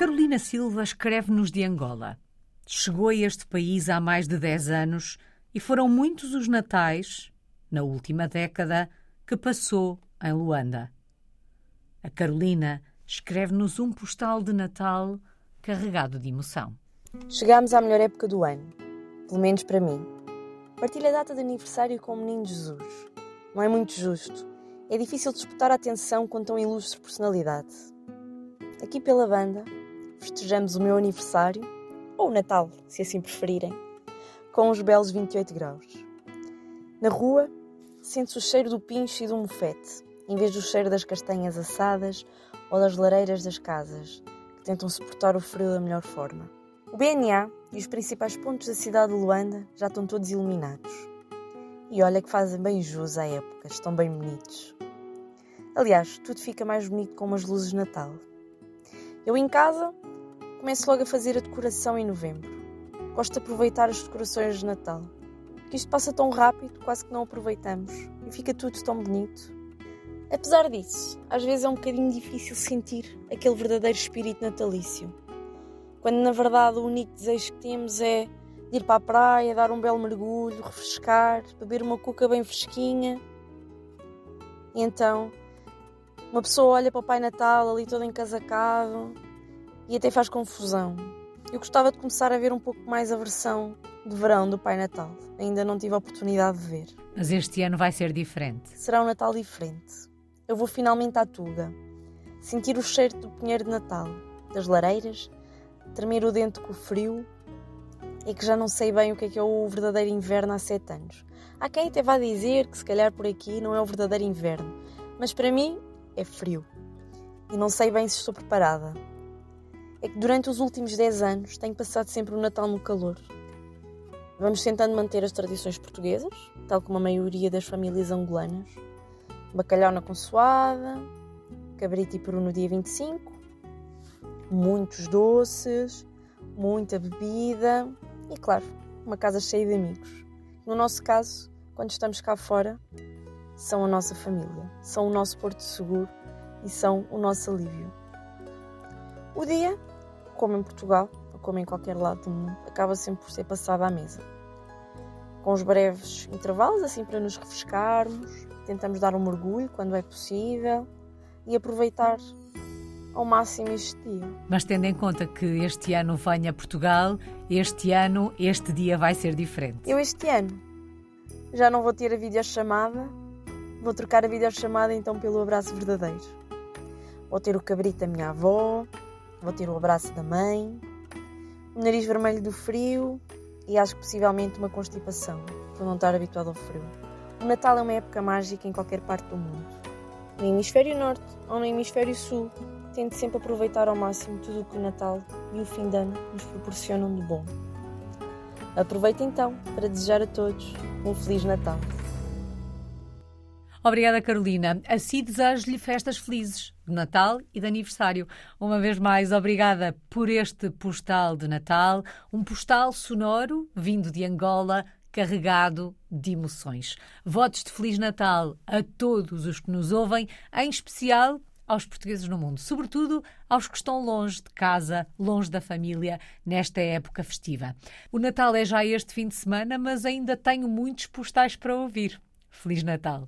Carolina Silva escreve-nos de Angola. Chegou a este país há mais de 10 anos e foram muitos os natais, na última década, que passou em Luanda. A Carolina escreve-nos um postal de Natal carregado de emoção. Chegámos à melhor época do ano, pelo menos para mim. Partilho a data de aniversário com o menino Jesus. Não é muito justo. É difícil disputar a atenção com tão ilustre personalidade. Aqui pela banda, festejamos o meu aniversário, ou o Natal, se assim preferirem, com os belos 28 graus. Na rua, sente-se o cheiro do pincho e do mofete, em vez do cheiro das castanhas assadas ou das lareiras das casas, que tentam suportar o frio da melhor forma. O BNA e os principais pontos da cidade de Luanda já estão todos iluminados. E olha que fazem bem jus à época, estão bem bonitos. Aliás, tudo fica mais bonito com umas luzes de Natal. Eu em casa começo logo a fazer a decoração em novembro. Gosto de aproveitar as decorações de Natal. Porque isto passa tão rápido, quase que não aproveitamos. E fica tudo tão bonito. Apesar disso, às vezes é um bocadinho difícil sentir aquele verdadeiro espírito natalício. Quando na verdade o único desejo que temos é ir para a praia, dar um belo mergulho, refrescar, beber uma cuca bem fresquinha. E então, uma pessoa olha para o Pai Natal ali todo encasacado e até faz confusão. Eu gostava de começar a ver um pouco mais a versão de verão do Pai Natal. Ainda não tive a oportunidade de ver. Mas este ano vai ser diferente. Será um Natal diferente. Eu vou finalmente à Tuga, sentir o cheiro do pinheiro de Natal, das lareiras, tremer o dente com o frio e que já não sei bem o que é que é o verdadeiro inverno há sete anos. Há quem até vá dizer que se calhar por aqui não é o verdadeiro inverno, mas para mim é frio. E não sei bem se estou preparada. É que durante os últimos dez anos tenho passado sempre o Natal no calor. Vamos tentando manter as tradições portuguesas, tal como a maioria das famílias angolanas. Bacalhau na consoada, cabrito e peru no dia 25, muitos doces, muita bebida e, claro, uma casa cheia de amigos. No nosso caso, quando estamos cá fora, são a nossa família, são o nosso porto seguro e são o nosso alívio. O dia, como em Portugal, ou como em qualquer lado do mundo, acaba sempre por ser passado à mesa. Com os breves intervalos, assim para nos refrescarmos, tentamos dar um mergulho quando é possível e aproveitar ao máximo este dia. Mas tendo em conta que este ano venha a Portugal, este ano, este dia vai ser diferente. Eu este ano já não vou ter a videochamada, vou trocar a videochamada então pelo abraço verdadeiro. Vou ter o cabrito da minha avó, vou ter o abraço da mãe, o nariz vermelho do frio e acho que possivelmente uma constipação, por não estar habituado ao frio. O Natal é uma época mágica em qualquer parte do mundo. No hemisfério norte ou no hemisfério sul, tento sempre aproveitar ao máximo tudo o que o Natal e o fim de ano nos proporcionam de bom. Aproveito então para desejar a todos um Feliz Natal. Obrigada, Carolina. Assim desejo-lhe festas felizes de Natal e de aniversário. Uma vez mais, obrigada por este postal de Natal, um postal sonoro vindo de Angola, carregado de emoções. Votos de Feliz Natal a todos os que nos ouvem, em especial aos portugueses no mundo, sobretudo aos que estão longe de casa, longe da família, nesta época festiva. O Natal é já este fim de semana, mas ainda tenho muitos postais para ouvir. Feliz Natal!